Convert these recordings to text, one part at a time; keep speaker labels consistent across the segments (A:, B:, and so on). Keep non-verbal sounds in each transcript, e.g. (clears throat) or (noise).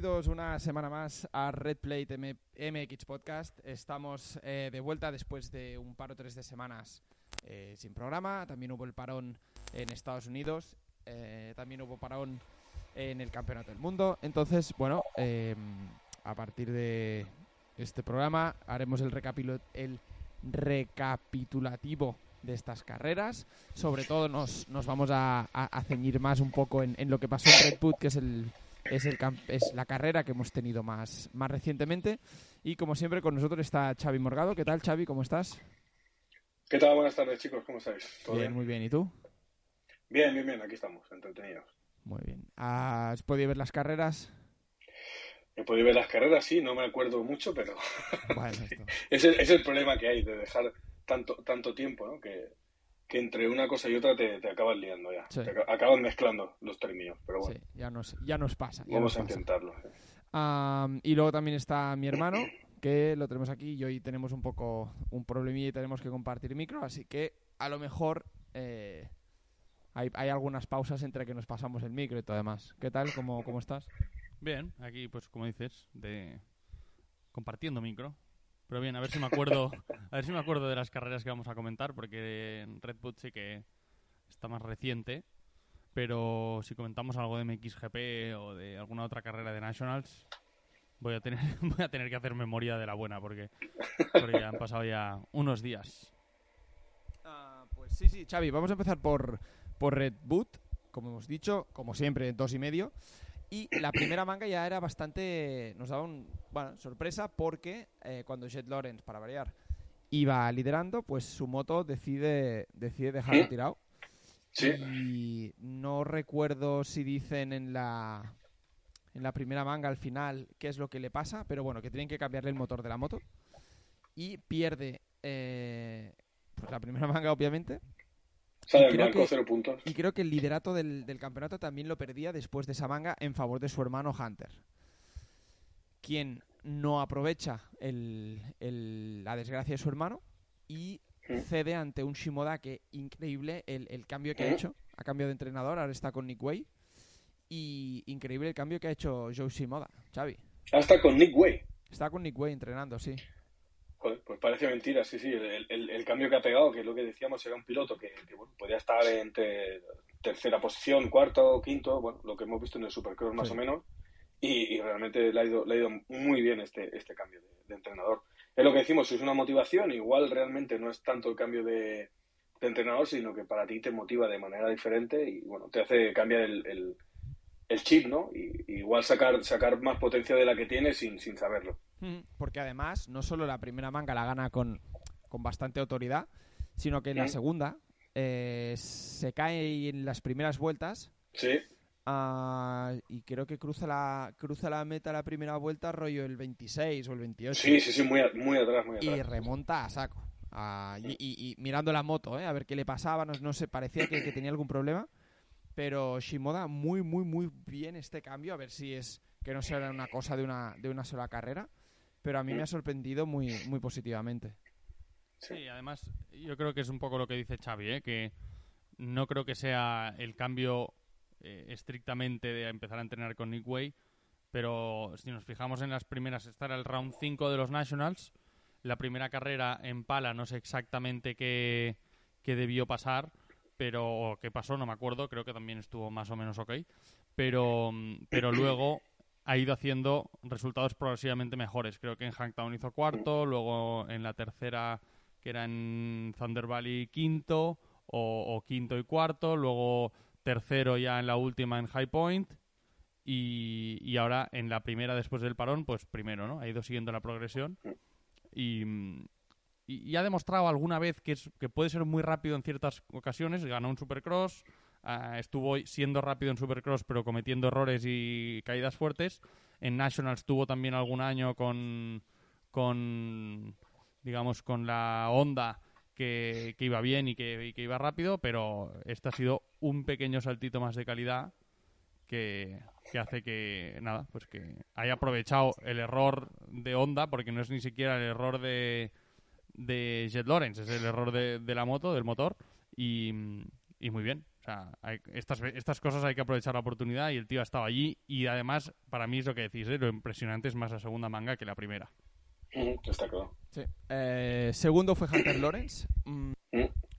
A: Bienvenidos una semana más a Red Plate MX Podcast. Estamos eh, de vuelta después de un par o tres de semanas eh, sin programa. También hubo el parón en Estados Unidos. Eh, también hubo parón en el Campeonato del Mundo. Entonces, bueno, em, a partir de este programa haremos el, el recapitulativo de estas carreras. Sobre todo nos, nos vamos a, ceñir más un poco en, en, lo que pasó en Red Bull, que es el es, el es la carrera que hemos tenido más, más recientemente. Y como siempre, con nosotros está Xavi Morgado. ¿Qué tal, Xavi? ¿Cómo estás?
B: ¿Qué tal? Buenas tardes, chicos. ¿Cómo estáis?
A: bien, muy bien. ¿Y tú?
B: Bien, bien, bien. Aquí estamos, entretenidos.
A: Muy bien. ¿Has podido ver las carreras?
B: He podido ver las carreras, sí. No me acuerdo mucho, pero... Bueno, (laughs) es, el, es el problema que hay de dejar tanto, tanto tiempo, ¿no? Que, que entre una cosa y otra te, te acabas liando ya. Te acabas mezclando los términos, pero bueno. Sí,
A: ya nos, ya nos pasa.
B: Vamos a intentarlo.
A: y luego también está mi hermano, (coughs) que lo tenemos aquí y hoy tenemos un poco un problemilla y tenemos que compartir micro, así que a lo mejor eh, hay, hay, algunas pausas entre que nos pasamos el micro y todo demás. ¿Qué tal? ¿Cómo, cómo estás?
C: Bien, aquí pues como dices, de compartiendo micro, pero bien, a ver si me acuerdo, a ver si me acuerdo de las carreras que vamos a comentar, porque Red Bull sí que está más reciente. Pero si comentamos algo de MXGP o de alguna otra carrera de Nationals, voy a tener, (laughs) voy a tener que hacer memoria de la buena, porque, ya han pasado ya unos días.
A: Ah, pues sí, sí, Xavi, vamos a empezar por, por Red Bull, como hemos dicho, como siempre, dos y medio. Y la primera manga ya era bastante. Nos daba un, bueno, sorpresa porque eh, cuando Jet Lawrence, para variar, iba liderando, pues su moto decide, decide dejarlo tirado.
B: Sí.
A: Y no recuerdo si dicen en la, en la primera manga al final qué es lo que le pasa, pero bueno, que tienen que cambiarle el motor de la moto. Y pierde eh, pues la primera (laughs) manga, obviamente
B: y
A: creo que el liderato del, campeonato también lo perdía después de esa manga en favor de su hermano Hunter. Quien no aprovecha la desgracia de su hermano y cede ante un Shimoda que increíble el, cambio que ha hecho. Ha cambiado de entrenador, ahora está con Nick Way. Y increíble el cambio que ha hecho Joe Shimoda, Xavi.
B: Ahora está con Nick Way.
A: Está con Nick Way entrenando, sí
B: pues parece mentira, sí, sí. El, cambio que ha pegado, que es lo que decíamos, era un piloto que, podía estar entre tercera posición, cuarto, quinto, bueno, lo que hemos visto en el Supercross más o menos. Y, realmente le ha, ido, le ha ido muy bien este, este cambio de, entrenador. Es lo que decimos, es una motivación, igual realmente no es tanto el cambio de, entrenador, sino que para ti te motiva de manera diferente y bueno, te hace cambiar el, el chip, ¿no? Y, igual sacar, sacar más potencia de la que tiene sin, sin saberlo.
A: Porque además, no solo la primera manga la gana con, bastante autoridad, sino que en la segunda eh, se cae en las primeras vueltas.
B: Sí.
A: Ah, y creo que cruza la, cruza la meta la primera vuelta, rollo el 26 o el 28.
B: Sí, sí, sí, muy, muy atrás, muy atrás.
A: Y remonta a saco. Ah, y, mirando la moto, ¿eh? a ver qué le pasaba, no, no sé, parecía que, que tenía algún problema. Pero Shimoda muy, muy, muy bien este cambio. A ver si es que no será una cosa de una, de una sola carrera. Pero a mí me ha sorprendido muy, muy positivamente.
C: Sí, además yo creo que es un poco lo que dice Xavi, ¿eh? que no creo que sea el cambio eh, estrictamente de empezar a entrenar con Nick Way, pero si nos fijamos en las primeras, estar el round 5 de los Nationals, la primera carrera en pala, no sé exactamente qué, qué debió pasar, pero qué pasó, no me acuerdo, creo que también estuvo más o menos ok, pero, pero luego ha ido haciendo resultados progresivamente mejores. Creo que en Hangtown hizo cuarto, luego en la tercera, que era en Thunder Valley, quinto, o, quinto y cuarto, luego tercero ya en la última en High Point, y, y, ahora en la primera después del parón, pues primero, ¿no? Ha ido siguiendo la progresión. Y, y, ha demostrado alguna vez que, es, que puede ser muy rápido en ciertas ocasiones. Ganó un Supercross, uh, estuvo siendo rápido en Supercross pero cometiendo errores y caídas fuertes. En Nationals tuvo también algún año con, con digamos, con la onda que, que iba bien y que, y que, iba rápido, pero este ha sido un pequeño saltito más de calidad que, que, hace que, nada, pues que haya aprovechado el error de onda, porque no es ni siquiera el error de, de Jet Lawrence, es el error de, la moto, del motor, y, muy bien. O sea, estas, estas cosas hay que aprovechar la oportunidad y el tío ha estado allí y además, para mí es lo que decís, ¿eh? lo impresionante es más la segunda manga que la primera.
B: Está claro.
A: Eh, segundo fue Hunter Lawrence. Mm,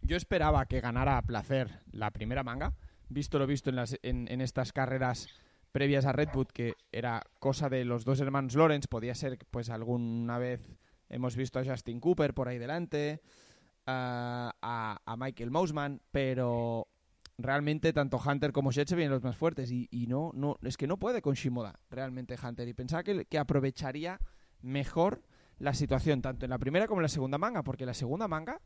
A: yo esperaba que ganara a placer la primera manga, visto lo visto en, las, en, en estas carreras previas a Redwood, que era cosa de los dos hermanos Lawrence, podía ser, pues alguna vez hemos visto a Justin Cooper por ahí delante, a, a, Michael Mousman, pero realmente tanto Hunter como Shet se vienen los más fuertes y, no, no, es que no puede con Shimoda realmente Hunter y pensaba que, que aprovecharía mejor la situación tanto en la primera como en la segunda manga, porque la segunda manga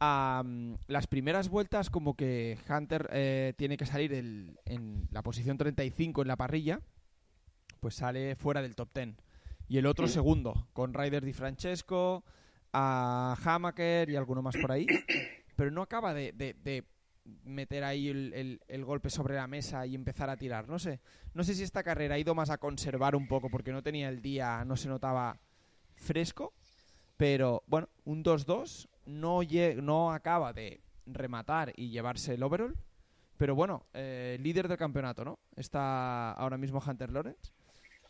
A: las primeras vueltas como que Hunter eh, tiene que salir en la posición 35 en la parrilla, pues sale fuera del top 10. Y el otro segundo, con Ryder Di Francesco, a Hamaker y alguno más por ahí. (coughs) Pero no acaba de, meter ahí el, el, golpe sobre la mesa y empezar a tirar. No sé. No sé si esta carrera ha ido más a conservar un poco porque no tenía el día, no se notaba fresco. Pero bueno, un 2-2 no, no acaba de rematar y llevarse el overall. Pero bueno, eh, líder del campeonato, ¿no? Está ahora mismo Hunter Lawrence.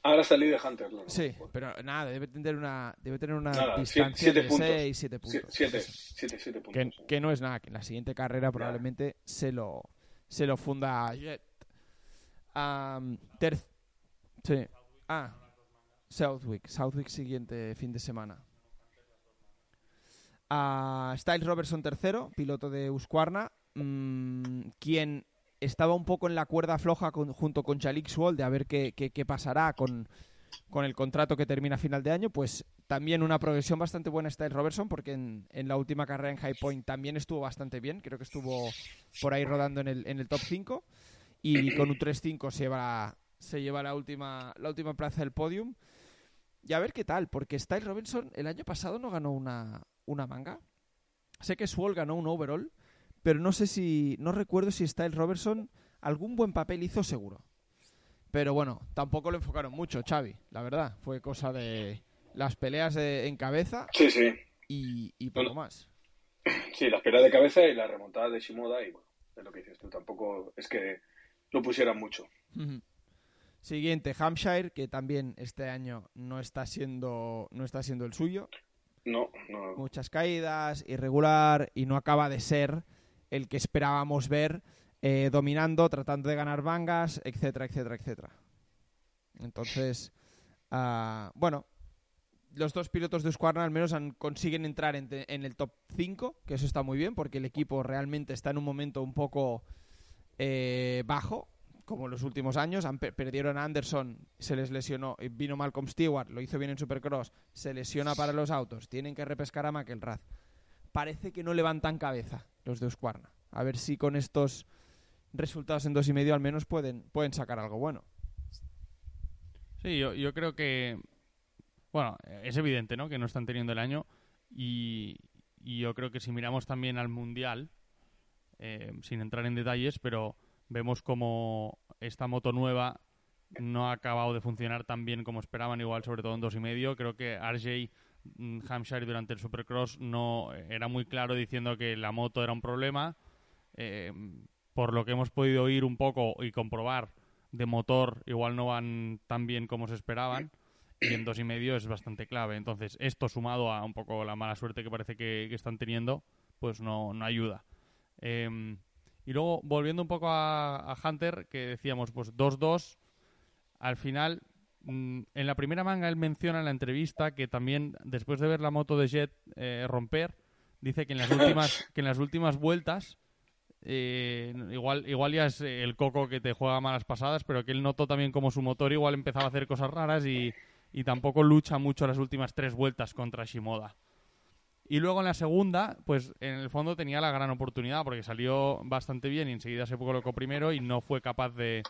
B: Ahora el líder Hunter.
A: Sí, pero nada, debe tener una, debe tener una distancia de 6, 7 puntos.
B: 7 puntos.
A: Que, que, no es nada, que en la siguiente carrera probablemente se lo, se lo funda Jet. sí. Ah, Southwick. Southwick siguiente fin de semana a Styles Robertson tercero, piloto de Husqvarna, mm, quien estaba un poco en la cuerda floja junto con Chalik Swall de a ver qué, qué, pasará con, con, el contrato que termina a final de año, pues también una progresión bastante buena Styles Robertson, porque en, en, la última carrera en High Point también estuvo bastante bien, creo que estuvo por ahí rodando en el, en el top 5, y con un 3-5 se lleva, se lleva la, última, la última plaza del podium. Y a ver qué tal, porque Styles Robinson el año pasado no ganó una, una manga. Sé que Swall ganó un overall, pero no sé si. No recuerdo si Styles Robertson algún buen papel hizo seguro. Pero bueno, tampoco lo enfocaron mucho, Xavi, la verdad. Fue cosa de las peleas en cabeza.
B: Sí, sí.
A: Y, y poco más. (clears throat)
B: Sí, las peleas de cabeza y la remontada de Shimoda. Y bueno, es lo que dices tú. Tampoco es que lo pusieran mucho.
A: Siguiente, Hampshire, que también este año no está siendo, no está siendo el suyo.
B: No, no.
A: Muchas caídas, irregular y no acaba de ser el que esperábamos ver eh, dominando, tratando de ganar vangas, etcétera, etcétera, etcétera. Entonces, uh, bueno, los dos pilotos de Husqvarna al menos consiguen entrar en, el top 5, que eso está muy bien porque el equipo realmente está en un momento un poco eh, bajo como en los últimos años. perdieron a Anderson, se les lesionó. Vino Malcolm Stewart, lo hizo bien en Supercross, se lesiona para los autos. Tienen que repescar a McElrath. Parece que no levantan cabeza los de Husqvarna. A ver si con estos resultados en dos y medio al menos pueden, pueden sacar algo bueno.
C: Sí, yo, creo que. Bueno, es evidente, ¿no? Que no están teniendo el año. Y, yo creo que si miramos también al Mundial, eh, sin entrar en detalles, pero Vemos como esta moto nueva no ha acabado de funcionar tan bien como esperaban, igual sobre todo en dos y medio. Creo que RJ Hampshire durante el Supercross no era muy claro diciendo que la moto era un problema. Eh, por lo que hemos podido oír un poco y comprobar de motor, igual no van tan bien como se esperaban. Y en dos y medio es bastante clave. Entonces, esto sumado a un poco la mala suerte que parece que, están teniendo, pues no, no ayuda. Eh, y luego, volviendo un poco a, Hunter, que decíamos, pues 2-2, al final, mm, en la primera manga él menciona en la entrevista que también, después de ver la moto de Jet eh, romper, dice que en las (laughs) últimas, que en las últimas vueltas, eh, igual, igual ya es el coco que te juega malas pasadas, pero que él notó también como su motor igual empezaba a hacer cosas raras y, y tampoco lucha mucho las últimas tres vueltas contra Shimoda. Y luego en la segunda, pues en el fondo tenía la gran oportunidad porque salió bastante bien y enseguida se colocó primero y no fue capaz de,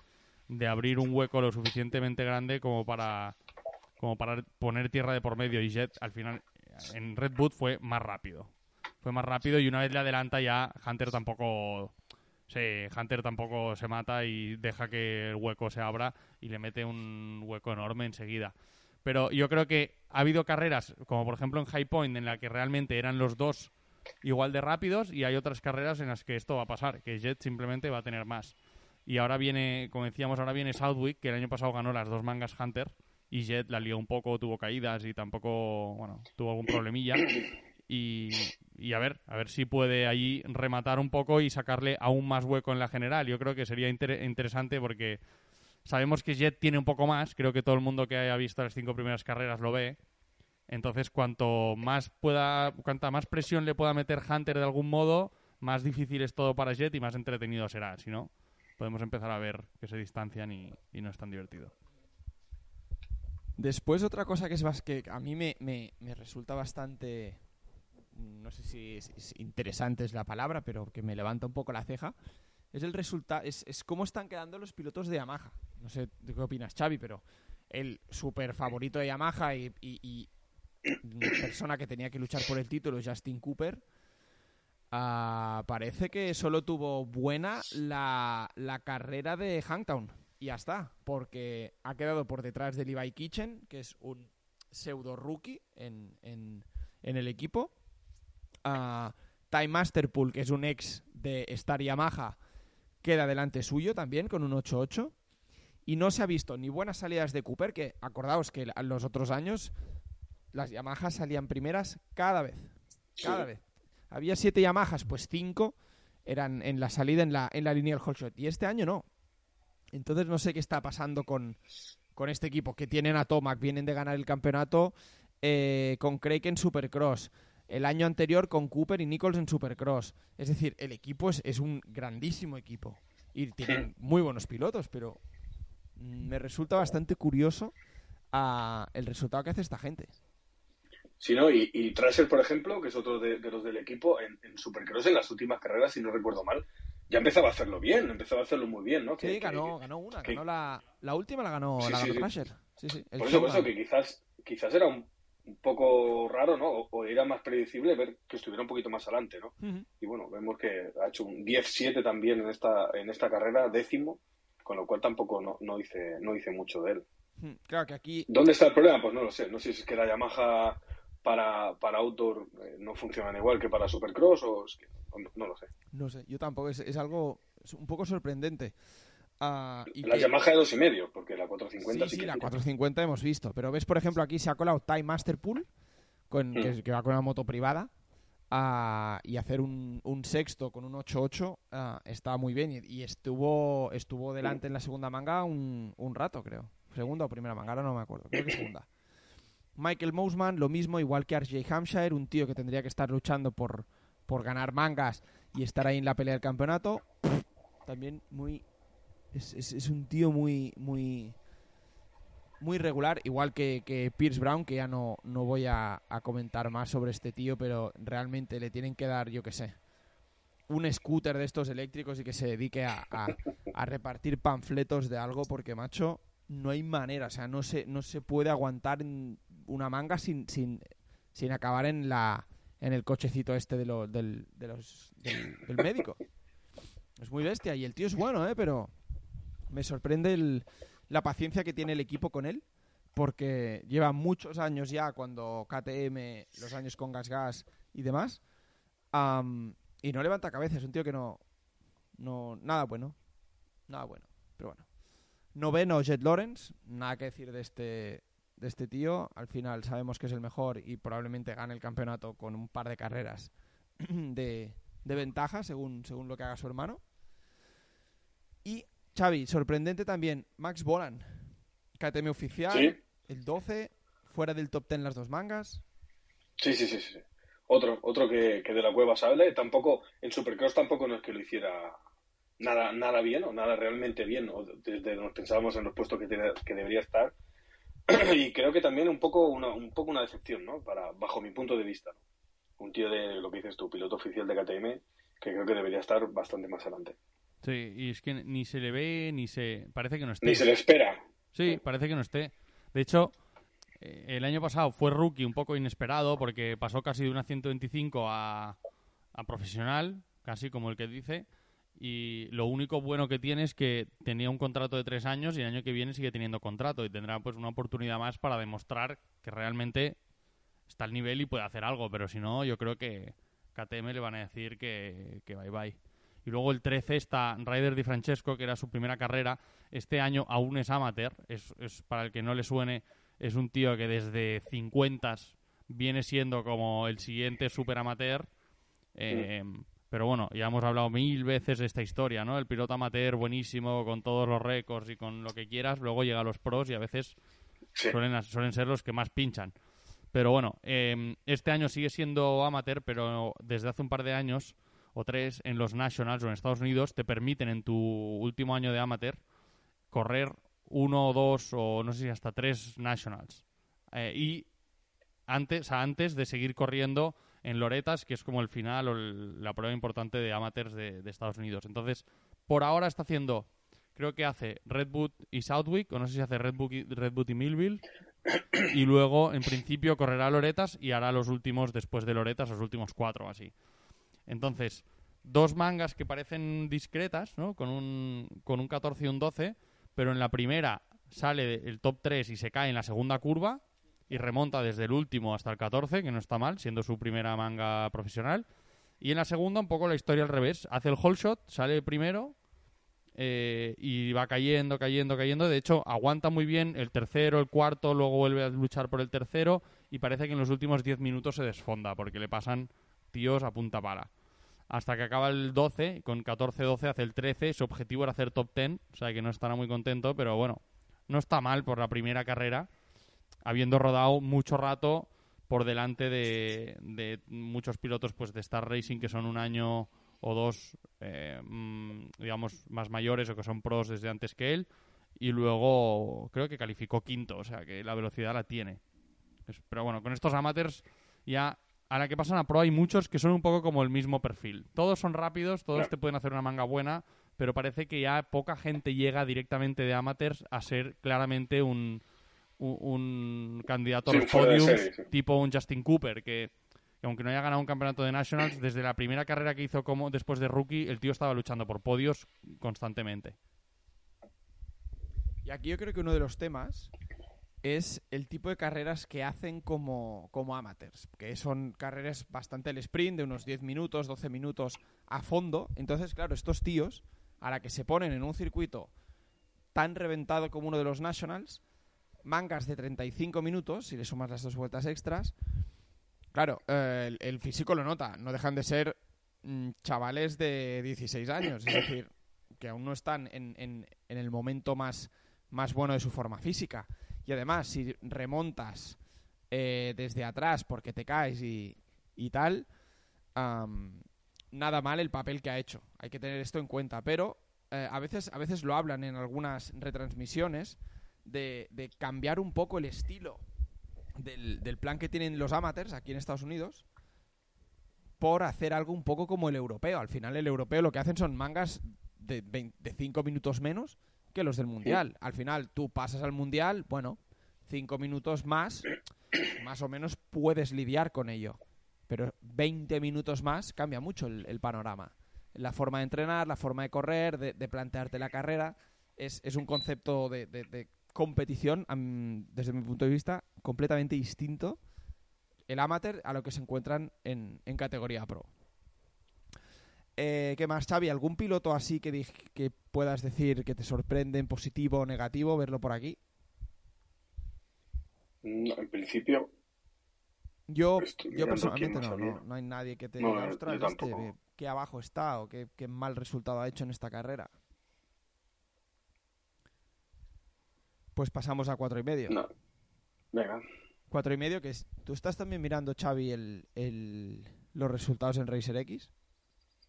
C: de abrir un hueco lo suficientemente grande como para, como para poner tierra de por medio. Y Jet al final en Red Bull fue más rápido. Fue más rápido y una vez le adelanta ya Hunter tampoco... Sí, Hunter tampoco se mata y deja que el hueco se abra y le mete un hueco enorme enseguida. Pero yo creo que ha habido carreras, como por ejemplo en High Point, en la que realmente eran los dos igual de rápidos y hay otras carreras en las que esto va a pasar, que Jet simplemente va a tener más. Y ahora viene, como decíamos, ahora viene Southwick, que el año pasado ganó las dos mangas Hunter y Jet la lió un poco, tuvo caídas y tampoco, bueno, tuvo algún problemilla. Y, y, a ver, a ver si puede allí rematar un poco y sacarle aún más hueco en la general. Yo creo que sería interesante porque sabemos que Jet tiene un poco más, creo que todo el mundo que haya visto las cinco primeras carreras lo ve. Entonces, cuanto más pueda, cuanta más presión le pueda meter Hunter de algún modo, más difícil es todo para Jet y más entretenido será. Si no, podemos empezar a ver que se distancian y, no es tan divertido.
A: Después otra cosa que es que a mí me, me, me resulta bastante no sé si es, interesante es la palabra, pero que me levanta un poco la ceja, es el resultado, es, es, cómo están quedando los pilotos de Yamaha. No sé qué opinas, Xavi, pero el súper favorito de Yamaha y, y, persona que tenía que luchar por el título, Justin Cooper, uh, parece que solo tuvo buena la, la carrera de Hangtown. Y ya está, porque ha quedado por detrás de Levi Kitchen, que es un pseudo rookie en, en, en el equipo Uh, Time Masterpool, que es un ex de Star Yamaha, queda delante suyo también con un 8-8. Y no se ha visto ni buenas salidas de Cooper, que acordaos que en los otros años las Yamahas salían primeras cada vez. Cada vez. Había siete Yamahas, pues cinco eran en la salida en la, en la línea del hotshot. Y este año no. Entonces no sé qué está pasando con, con este equipo, que tienen a Tomac, vienen de ganar el campeonato eh, con Craig en Supercross el año anterior con Cooper y Nichols en Supercross. Es decir, el equipo es, un grandísimo equipo y tienen muy buenos pilotos, pero me resulta bastante curioso ah, el resultado que hace esta gente.
B: Sí, ¿no? Y, y Trasher, por ejemplo, que es otro de, los del equipo, en, Supercross en las últimas carreras, si no recuerdo mal, ya empezaba a hacerlo bien, empezaba a hacerlo muy bien, ¿no?
A: Sí, ganó, ganó una, ganó la, la última la ganó, la ganó Trasher. Sí, sí,
B: por eso, por eso que quizás, quizás era un un poco raro, ¿no? O, era más predecible ver que estuviera un poquito más adelante, ¿no? Y bueno, vemos que ha hecho un 10-7 también en esta, en esta carrera, décimo, con lo cual tampoco no, no, hice, no hice mucho de él.
A: Claro que aquí...
B: ¿Dónde está el problema? Pues no lo sé. No sé si es que la Yamaha para, para outdoor eh, no funcionan igual que para supercross o no, lo sé.
A: No sé, yo tampoco. Es, es algo un poco sorprendente.
B: Uh, la Yamaha de dos y medio, porque la 450
A: sí, sí, la 450 hemos visto. Pero ves, por ejemplo, aquí se ha colado Time Master Pool, con, mm. que, va con una moto privada, uh, y hacer un, un, sexto con un 8-8 uh, está muy bien. Y, estuvo estuvo delante en la segunda manga un, un, rato, creo. Segunda o primera manga, ahora no me acuerdo. Creo que (clears throat) segunda. Michael Mousman, lo mismo, igual que RJ Hampshire, un tío que tendría que estar luchando por, por ganar mangas y estar ahí en la pelea del campeonato. También muy es, es, un tío muy, muy, muy regular, igual que, que Pierce Brown, que ya no, no voy a, comentar más sobre este tío, pero realmente le tienen que dar, yo qué sé, un scooter de estos eléctricos y que se dedique a, a, repartir panfletos de algo, porque, macho, no hay manera, o sea, no se, no se puede aguantar una manga sin, sin, sin acabar en la en el cochecito este de, lo, del, de los, del, del médico. Es muy bestia y el tío es bueno, ¿eh? Pero me sorprende la paciencia que tiene el equipo con él, porque lleva muchos años ya cuando KTM, los años con Gas Gas y demás, y no levanta cabeza, es un tío que no, no, nada bueno, nada bueno, pero bueno. Noveno, Jet Lawrence, nada que decir de este, de este tío, al final sabemos que es el mejor y probablemente gane el campeonato con un par de carreras (clears throat) de, de ventaja, según, según lo que haga su hermano. Y Xavi, sorprendente también, Max Bolan, KTM oficial, el 12, fuera del top 10 las dos mangas.
B: Sí, sí, sí, sí. Otro, otro que, de la cueva sale, tampoco, en Supercross tampoco no es que lo hiciera nada, nada bien o nada realmente bien, o desde nos pensábamos en los puestos que, que debería estar. (coughs) y creo que también un poco una, un poco una decepción, ¿no? Para, bajo mi punto de vista. Un tío de lo que dices tú, piloto oficial de KTM, que creo que debería estar bastante más adelante.
C: Sí, y es que ni se le ve, ni se... Parece que no esté.
B: Ni se le espera.
C: Sí, parece que no esté. De hecho, eh, el año pasado fue rookie un poco inesperado porque pasó casi de una 125 a, a profesional, casi como el que dice. Y lo único bueno que tiene es que tenía un contrato de tres años y el año que viene sigue teniendo contrato y tendrá pues una oportunidad más para demostrar que realmente está al nivel y puede hacer algo. Pero si no, yo creo que KTM le van a decir que, que bye bye. Y luego el 13 está Ryder Di Francesco, que era su primera carrera. Este año aún es amateur. Es, es, para el que no le suene, es un tío que desde 50 viene siendo como el siguiente super amateur. Eh, pero bueno, ya hemos hablado mil veces de esta historia, ¿no? El piloto amateur buenísimo, con todos los récords y con lo que quieras. Luego llega a los pros y a veces suelen, suelen ser los que más pinchan. Pero bueno, eh, este año sigue siendo amateur, pero desde hace un par de años o tres en los Nationals o en Estados Unidos te permiten en tu último año de amateur correr uno o dos o no sé si hasta tres Nationals. Eh, y antes, antes de seguir corriendo en Loretas, que es como el final o la prueba importante de amateurs de, Estados Unidos. Entonces, por ahora está haciendo, creo que hace Redwood y Southwick, o no sé si hace Redwood y, y Millville, y luego, en principio, correrá Loretas y hará los últimos, después de Loretas, los últimos cuatro así. Entonces, dos mangas que parecen discretas, ¿no? Con un, con un 14 y un 12, pero en la primera sale el top 3 y se cae en la segunda curva y remonta desde el último hasta el 14, que no está mal, siendo su primera manga profesional. Y en la segunda, un poco la historia al revés. Hace el whole shot, sale primero eh, y va cayendo, cayendo, cayendo. De hecho, aguanta muy bien el tercero, el cuarto, luego vuelve a luchar por el tercero y parece que en los últimos 10 minutos se desfonda porque le pasan tíos a punta pala hasta que acaba el 12, con 14-12 hace el 13, su objetivo era hacer top 10, o sea que no estará muy contento, pero bueno, no está mal por la primera carrera, habiendo rodado mucho rato por delante de, muchos pilotos pues de Star Racing que son un año o dos, eh, mm, digamos, más mayores o que son pros desde antes que él, y luego creo que calificó quinto, o sea que la velocidad la tiene. Pero bueno, con estos amateurs ya a la que pasan a pro hay muchos que son un poco como el mismo perfil. Todos son rápidos, todos te pueden hacer una manga buena, pero parece que ya poca gente llega directamente de amateurs a ser claramente un, un, candidato a los podiums, tipo un Justin Cooper, que, aunque no haya ganado un campeonato de Nationals, desde la primera carrera que hizo como después de rookie, el tío estaba luchando por podios constantemente.
A: Y aquí yo creo que uno de los temas es el tipo de carreras que hacen como, como amateurs, que son carreras bastante el sprint, de unos 10 minutos, 12 minutos a fondo. Entonces, claro, estos tíos, a la que se ponen en un circuito tan reventado como uno de los Nationals, mangas de 35 minutos, si le sumas las dos vueltas extras, claro, eh, el, físico lo nota, no dejan de ser mm, chavales de 16 años, es decir, que aún no están en, en, en el momento más, más bueno de su forma física. Y además, si remontas eh, desde atrás porque te caes y, tal, nada mal el papel que ha hecho. Hay que tener esto en cuenta. Pero eh, a, veces, a veces lo hablan en algunas retransmisiones de, cambiar un poco el estilo del, del, plan que tienen los amateurs aquí en Estados Unidos por hacer algo un poco como el europeo. Al final el europeo lo que hacen son mangas de 5 minutos menos que los del Mundial. Al final, tú pasas al Mundial, bueno, cinco minutos más, más o menos puedes lidiar con ello. Pero 20 minutos más cambia mucho el, panorama. La forma de entrenar, la forma de correr, de, plantearte la carrera, es, un concepto de, competición, desde mi punto de vista, completamente distinto el amateur a lo que se encuentran en, en categoría pro. Eh, ¿Qué más, Xavi? ¿Algún piloto así que, que puedas decir que te sorprende en positivo o negativo verlo por aquí?
B: No, en principio.
A: Yo, yo personalmente no, no, no, hay nadie que te diga, ostras, este, qué abajo está o qué, qué mal resultado ha hecho en esta carrera. Pues pasamos a cuatro y medio.
B: No. Venga.
A: Cuatro y medio, que es. ¿Tú estás también mirando, Xavi, el, el, los resultados en Racer X?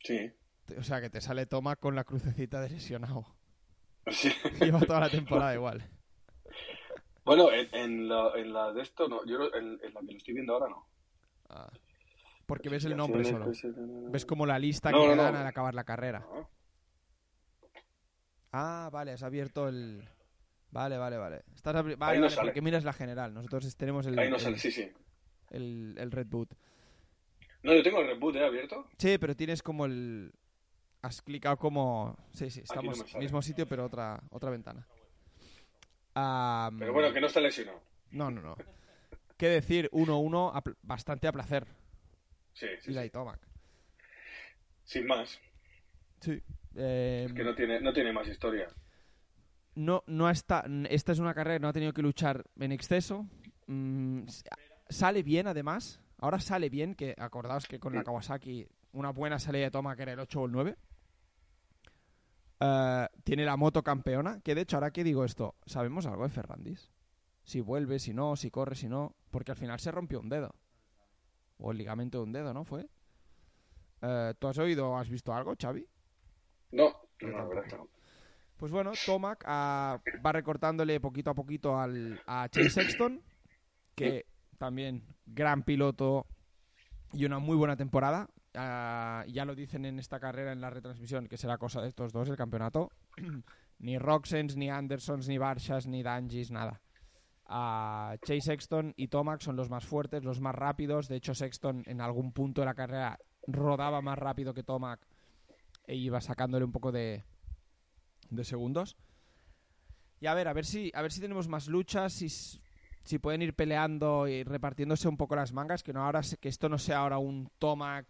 B: Sí.
A: O sea, que te sale Toma con la crucecita de lesionado.
B: Sí. (laughs)
A: Lleva toda la temporada igual.
B: Bueno, en, la, en la de esto no. Yo en, la que lo estoy viendo ahora no.
A: Ah. Porque ves el nombre solo. Ves como la lista que dan al acabar la carrera. Ah, vale, has abierto el. Vale, vale, vale. Estás Vale, vale porque miras la general. Nosotros tenemos el.
B: Ahí no sale, sí, sí.
A: El, el Red Boot.
B: No, yo tengo el reboot ¿eh? abierto.
A: Sí, pero tienes como el. Has clicado como. Sí, sí, estamos en el mismo sitio, pero otra, otra ventana.
B: pero bueno, que no está lesionado.
A: No, no, no. ¿Qué decir? 1-1 bastante a placer.
B: Sí, sí. Y
A: sí. Tomac.
B: Sin más.
A: Sí. Eh,
B: Es que no tiene, no tiene más historia.
A: No, no está, esta es una carrera que no ha tenido que luchar en exceso. Mm, sale bien, además. Ahora sale bien, que acordaos que con la Kawasaki una buena salida de toma que era el 8 o el 9. Eh, tiene la moto campeona, que de hecho, ahora que digo esto, ¿sabemos algo de Ferrandis? Si vuelve, si no, si corre, si no. Porque al final se rompió un dedo. O el ligamento de un dedo, ¿no? Fue. Eh, ¿Tú has oído o has visto algo, Xavi?
B: No, no, la verdad que no.
A: Pues bueno, Tomac ah, va recortándole poquito a poquito al, a Chase Sexton, que también gran piloto y una muy buena temporada. Ah, ya lo dicen en esta carrera en la retransmisión que será cosa de estos dos el campeonato. (clears throat) ni Roxens, ni Andersons, ni Barshas, ni Dangis, nada. Ah, Chase Sexton y Tomac son los más fuertes, los más rápidos. De hecho, Sexton en algún punto de la carrera rodaba más rápido que Tomac e iba sacándole un poco de, de segundos. Y a ver, a ver si, a ver si tenemos más luchas, si, si pueden ir peleando y repartiéndose un poco las mangas, que no ahora que esto no sea ahora un tomac,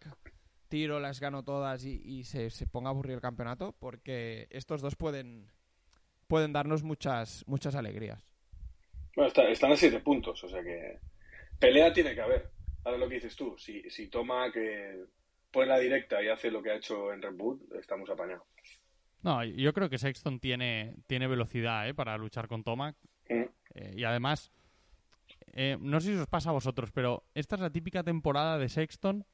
A: tiro, las gano todas y, se, se ponga a aburrir el campeonato, porque estos dos pueden, pueden darnos muchas, muchas alegrías.
B: Bueno, está- están a siete puntos, o sea que pelea tiene que haber. Ahora lo que dices tú, si, si toma que pone la directa y hace lo que ha hecho en Red Bull, estamos apañados.
C: No, yo creo que Sexton tiene, tiene velocidad ¿eh? para luchar con Tomac. Eh, y además, eh, no sé si os pasa a vosotros, pero esta es la típica temporada de Sexton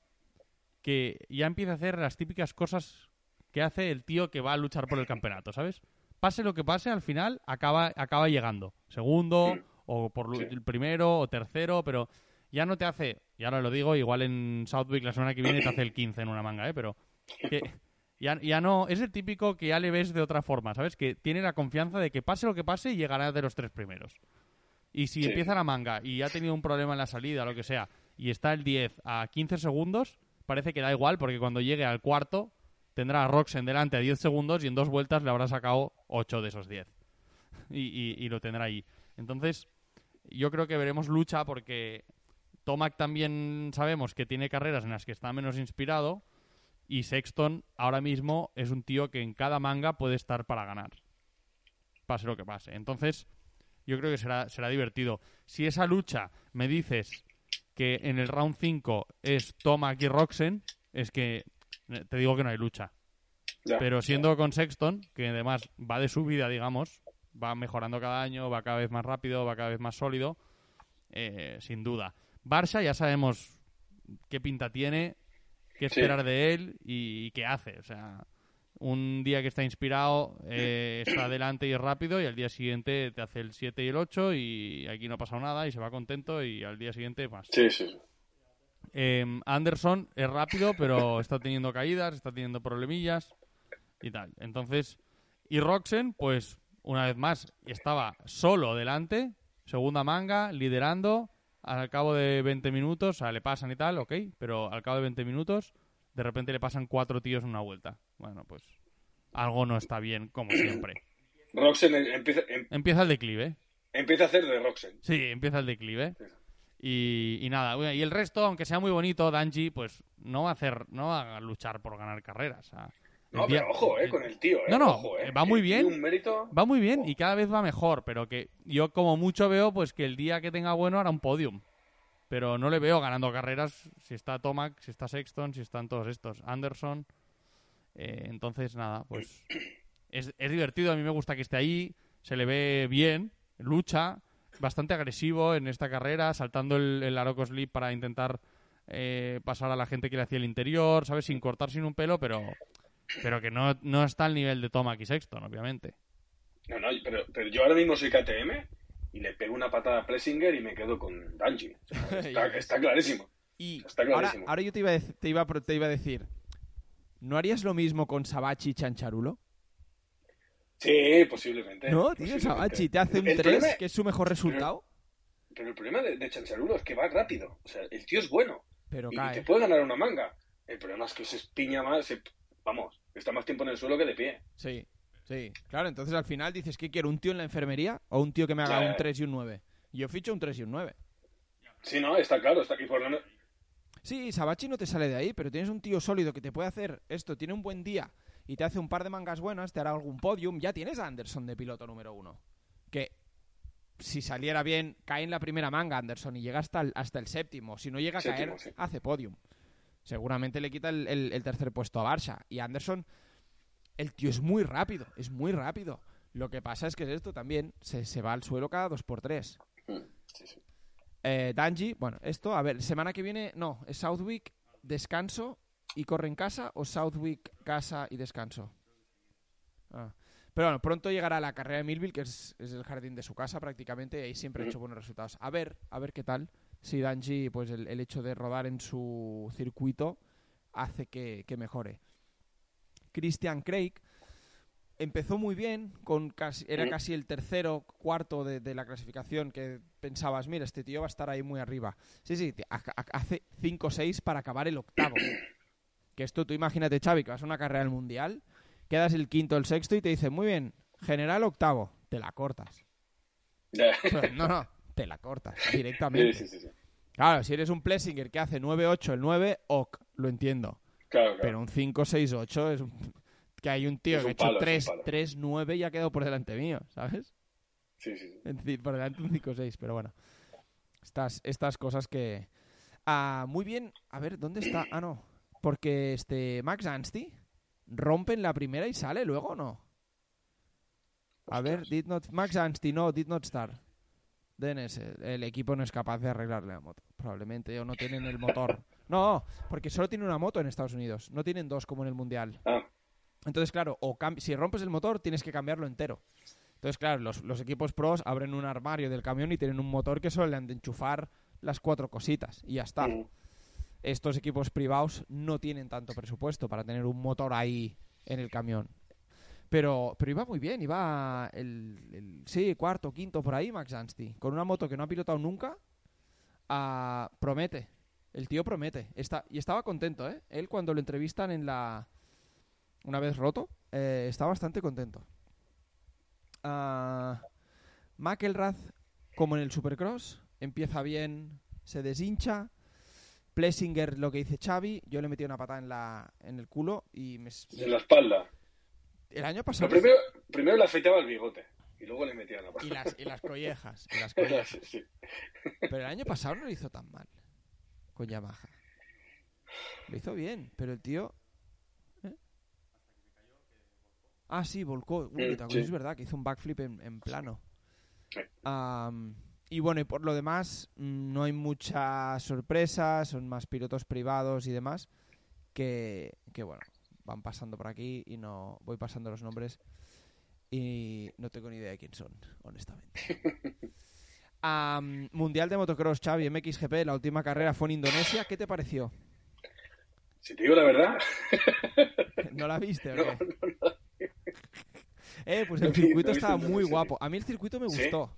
C: que ya empieza a hacer las típicas cosas que hace el tío que va a luchar por el campeonato, ¿sabes? Pase lo que pase, al final acaba, acaba llegando. Segundo, o por
B: Sí.
C: el primero, o tercero, pero ya no te hace, y ahora lo digo, igual en Southwick la semana que viene te hace el 15 en una manga, ¿eh? Pero que (laughs) ya, ya no, es el típico que ya le ves de otra forma, ¿sabes? Que tiene la confianza de que pase lo que pase, llegará de los tres primeros. Y si
B: Sí.
C: empieza la manga y ha tenido un problema en la salida, lo que sea, y está el 10 a 15 segundos, parece que da igual, porque cuando llegue al cuarto tendrá a Roxen delante a 10 segundos y en dos vueltas le habrá sacado 8 de esos 10. (laughs) Y, y- y lo tendrá ahí. Entonces, yo creo que veremos lucha porque Tomac también sabemos que tiene carreras en las que está menos inspirado y Sexton ahora mismo es un tío que en cada manga puede estar para ganar. Pase lo que pase. Entonces, yo creo que será, será divertido. Si esa lucha me dices que en el round 5 es Tomac y Roxen, es que eh, te digo que no hay lucha.
B: Ya.
C: Pero siendo con Sexton, que además va de subida, digamos, va mejorando cada año, va cada vez más rápido, va cada vez más sólido, eh, sin duda. Barça ya sabemos qué pinta tiene, qué
B: Sí.
C: esperar de él y, y qué hace. O sea, un día que está inspirado eh, está adelante y es rápido y al día siguiente te hace el 7 y el 8 y aquí no ha pasado nada y se va contento y al día siguiente más.
B: Sí, sí, sí.
C: Eh, Anderson es rápido, pero (laughs) está teniendo caídas, está teniendo problemillas y tal. Entonces, y Roxen, pues una vez más, estaba solo delante, segunda manga, liderando. Al cabo de 20 minutos, o sea, le pasan y tal, ok, pero al cabo de 20 minutos, de repente le pasan cuatro tíos en una vuelta. Bueno, pues algo no está bien, como siempre.
B: Roxen em- empieza, em-
C: Empieza el declive.
B: empieza a hacer de Roxen.
C: Sí, empieza el declive. Y, y nada, y el resto, aunque sea muy bonito, Danji, pues no va a hacer, no va a luchar por ganar carreras. o sea,
B: No, pero ojo, eh, con el tío, eh.
C: No, no,
B: ojo, eh.
C: va muy bien.
B: tiene un mérito.
C: Va muy bien y cada vez va mejor, pero que yo como mucho veo pues que el día que tenga bueno hará un podium. Pero no le veo ganando carreras si está Tomac, si está Sexton, si están todos estos. Anderson. Eh, entonces, nada, pues (clears throat) es, es divertido, a mí me gusta que esté ahí, se le ve bien, lucha, bastante agresivo en esta carrera, saltando el, el Aroco Slip para intentar eh, pasar a la gente que le hacía el interior, ¿sabes? Sin cortar sin un pelo, pero, pero que no, no está al nivel de Tomac y Sexton, obviamente.
B: No, no, pero, pero yo ahora mismo soy KTM y le pego una patada a Plessinger y me quedo con Danji. O sea, (laughs) está, está clarísimo.
A: Y
B: Está
A: ahora,
B: clarísimo.
A: ahora yo te iba, a, te, iba, te iba a decir, ¿no harías lo mismo con Sabachi y Chancharulo?
B: Sí, posiblemente.
A: No, tío. Sabachi te hace un
B: El
A: 3,
B: problema-
A: que es su mejor resultado,
B: Pero el problema de, de Chancharulo es que va rápido. O sea, el tío es bueno.
A: pero
B: Y, y
A: cae.
B: te puede ganar una manga. El problema es que se espiña más. se- vamos, está más tiempo en el suelo que de pie.
A: Sí, sí. Claro, entonces al final dices, ¿qué quiero? ¿Un tío en la enfermería o un tío que me haga un 3 y un 9? Yo ficho un 3 y un 9.
B: Sí, no, está claro. Está aquí por
A: Sí, Sabachi no te sale de ahí, pero tienes un tío sólido que te puede hacer esto, tiene un buen día y te hace un par de mangas buenas, te hará algún podium, ya tienes a Anderson de piloto número uno. Que si saliera bien, cae en la primera manga Anderson y llega hasta el, hasta el séptimo. Si no llega a
B: Séptimo,
A: caer,
B: sí.
A: hace podium. Seguramente le quita el, el- el tercer puesto a Barça. Y Anderson, el tío es muy rápido, es muy rápido. Lo que pasa es que es esto también, se, se va al suelo cada dos por tres.
B: Mm, sí, sí.
A: Eh, Danji, bueno, esto, a ver, semana que viene, no, es Southwick, descanso y corre en casa o Southwick, casa y descanso. Ah. Pero bueno, pronto llegará la carrera de Millville, que es, es el jardín de su casa prácticamente, y ahí siempre ha hecho buenos resultados. A ver, a ver qué tal. Si Danji, pues el, el hecho de rodar en su circuito hace que, que mejore. Christian Craig empezó muy bien, con casi, era
B: Mm.
A: casi el tercero, cuarto de, de la clasificación, que pensabas, mira, este tío va a estar ahí muy arriba. Sí, sí, hace 5 o 6 para acabar el octavo. que esto, tú imagínate, Xavi, que vas a una carrera del Mundial, quedas el quinto, el sexto y te dicen, muy bien, general octavo, te la cortas. (laughs) No, no, te la cortas (laughs) directamente.
B: sí, sí, sí.
A: Claro, si eres un Plessinger que hace 9-8 el 9, ok, lo entiendo.
B: Claro, claro.
A: Pero un 5-6-8 es un... que hay un tío
B: Es
A: que ha
B: un
A: hecho
B: palo,
A: 3,
B: palo.
A: 3-9 y ha quedado por delante mío, ¿sabes?
B: Sí, sí.
A: Es decir, por delante un 5-6, pero bueno. Estas, estas cosas que... Ah, muy bien. A ver, ¿dónde está? Ah, no. Porque este Max Anstey rompe en la primera y sale luego, ¿o ¿no? A ver, did not... Max Anstey, no, did not start. DNS, el equipo no es capaz de arreglarle la moto, probablemente, o no tienen el motor. No, porque solo tiene una moto en Estados Unidos, no tienen dos como en el Mundial.
B: Ah,
A: Entonces, claro, o si rompes el motor, tienes que cambiarlo entero. Entonces, claro, los, los equipos pros abren un armario del camión y tienen un motor que solo le han de enchufar las cuatro cositas y ya está.
B: mm,
A: Estos equipos privados no tienen tanto presupuesto para tener un motor ahí en el camión. Pero, pero iba muy bien, iba el, el- sí, cuarto, quinto, por ahí Max Anstey, con una moto que no ha pilotado nunca, ah, promete, el tío promete, está, y estaba contento, ¿eh? Él cuando lo entrevistan en la, una vez roto, eh, está bastante contento. Ah, McElrath, como en el Supercross, empieza bien, se deshincha. Plessinger, lo que dice Xavi, yo le metí una patada en, la, en el culo y me,
B: en la espalda.
A: El año
B: Pero
A: pasado...
B: primero, primero le afeitaba el bigote y luego le metía la
A: Y las, y las collejas. y las (laughs) collejas.
B: Sí, sí.
A: Pero el año pasado no lo hizo tan mal con Yamaha. Lo hizo bien, pero el tío. ¿eh? Ah, sí, volcó. Uy,
B: Mm,
A: acuerdas,
B: sí.
A: Es verdad que hizo un backflip en, en plano.
B: Sí.
A: Y bueno, y por lo demás, mm, no hay muchas sorpresas, son más pilotos privados y demás que, que, bueno, van pasando por aquí y no voy pasando los nombres y no tengo ni idea de quién son, honestamente. (laughs) Am, Mundial de Motocross, Xavi, MXGP, la última carrera fue en Indonesia. ¿Qué te pareció?
B: Si te digo la verdad, (laughs)
A: ¿No la viste o (laughs)
B: no,
A: qué?
B: no, no.
A: Eh, pues el circuito estaba muy guapo. A mí el circuito me
B: ¿Sí?
A: gustó.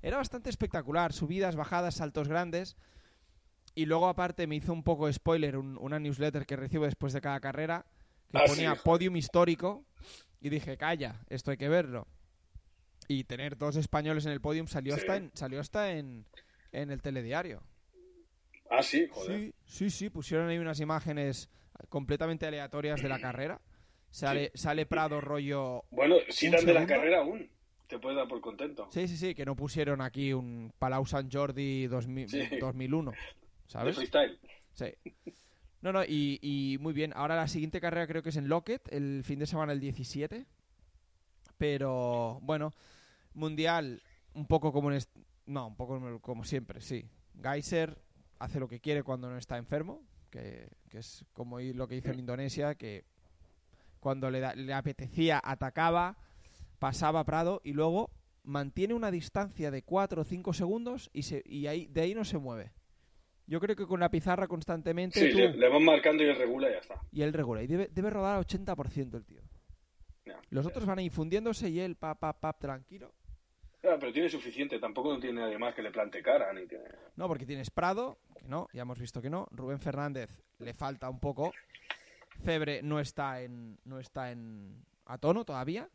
A: Era bastante espectacular. Subidas, bajadas, saltos grandes. Y luego, aparte, me hizo un poco spoiler un- una newsletter que recibo después de cada carrera que
B: Ah,
A: ponía podium histórico. Y dije, calla, esto hay que verlo. Y tener dos españoles en el podium salió
B: Sí.
A: hasta en, salió hasta en, en el telediario.
B: Ah, sí, joder.
A: Sí, sí, sí, pusieron ahí unas imágenes completamente aleatorias de la carrera. Sale, sale Prado rollo...
B: Bueno, si
A: ¿Un
B: dan de la carrera aún, te puedes dar por contento.
A: Sí, sí, sí, que no pusieron aquí un Palau San Jordi 2000
B: Sí.
A: 2001,
B: De
A: ¿sabes?
B: freestyle.
A: Sí. No, no, y, y muy bien. Ahora la siguiente carrera creo que es en Lockett, el fin de semana el 17. Pero, bueno, Mundial, un poco como en... No, un poco como siempre, sí. Geyser hace lo que quiere cuando no está enfermo, que, es como lo que hizo en Indonesia, que cuando le, da- le apetecía atacaba, pasaba Prado y luego mantiene una distancia de 4 o 5 segundos y, se, y ahí, de ahí no se mueve. Yo creo que con la pizarra constantemente
B: Sí,
A: tú-
B: le, le van marcando y él regula y ya está.
A: y él regula. Y debe, debe rodar al 80% el tío. Los otros van infundiéndose y él, pap, pap, pap, tranquilo.
B: Ya, pero tiene suficiente, tampoco no tiene nadie más que le plante cara, ni tiene...
A: No, porque tienes Prado, que no, ya hemos visto que no. Rubén Fernández le falta un poco. Febre no está en no está en a tono todavía.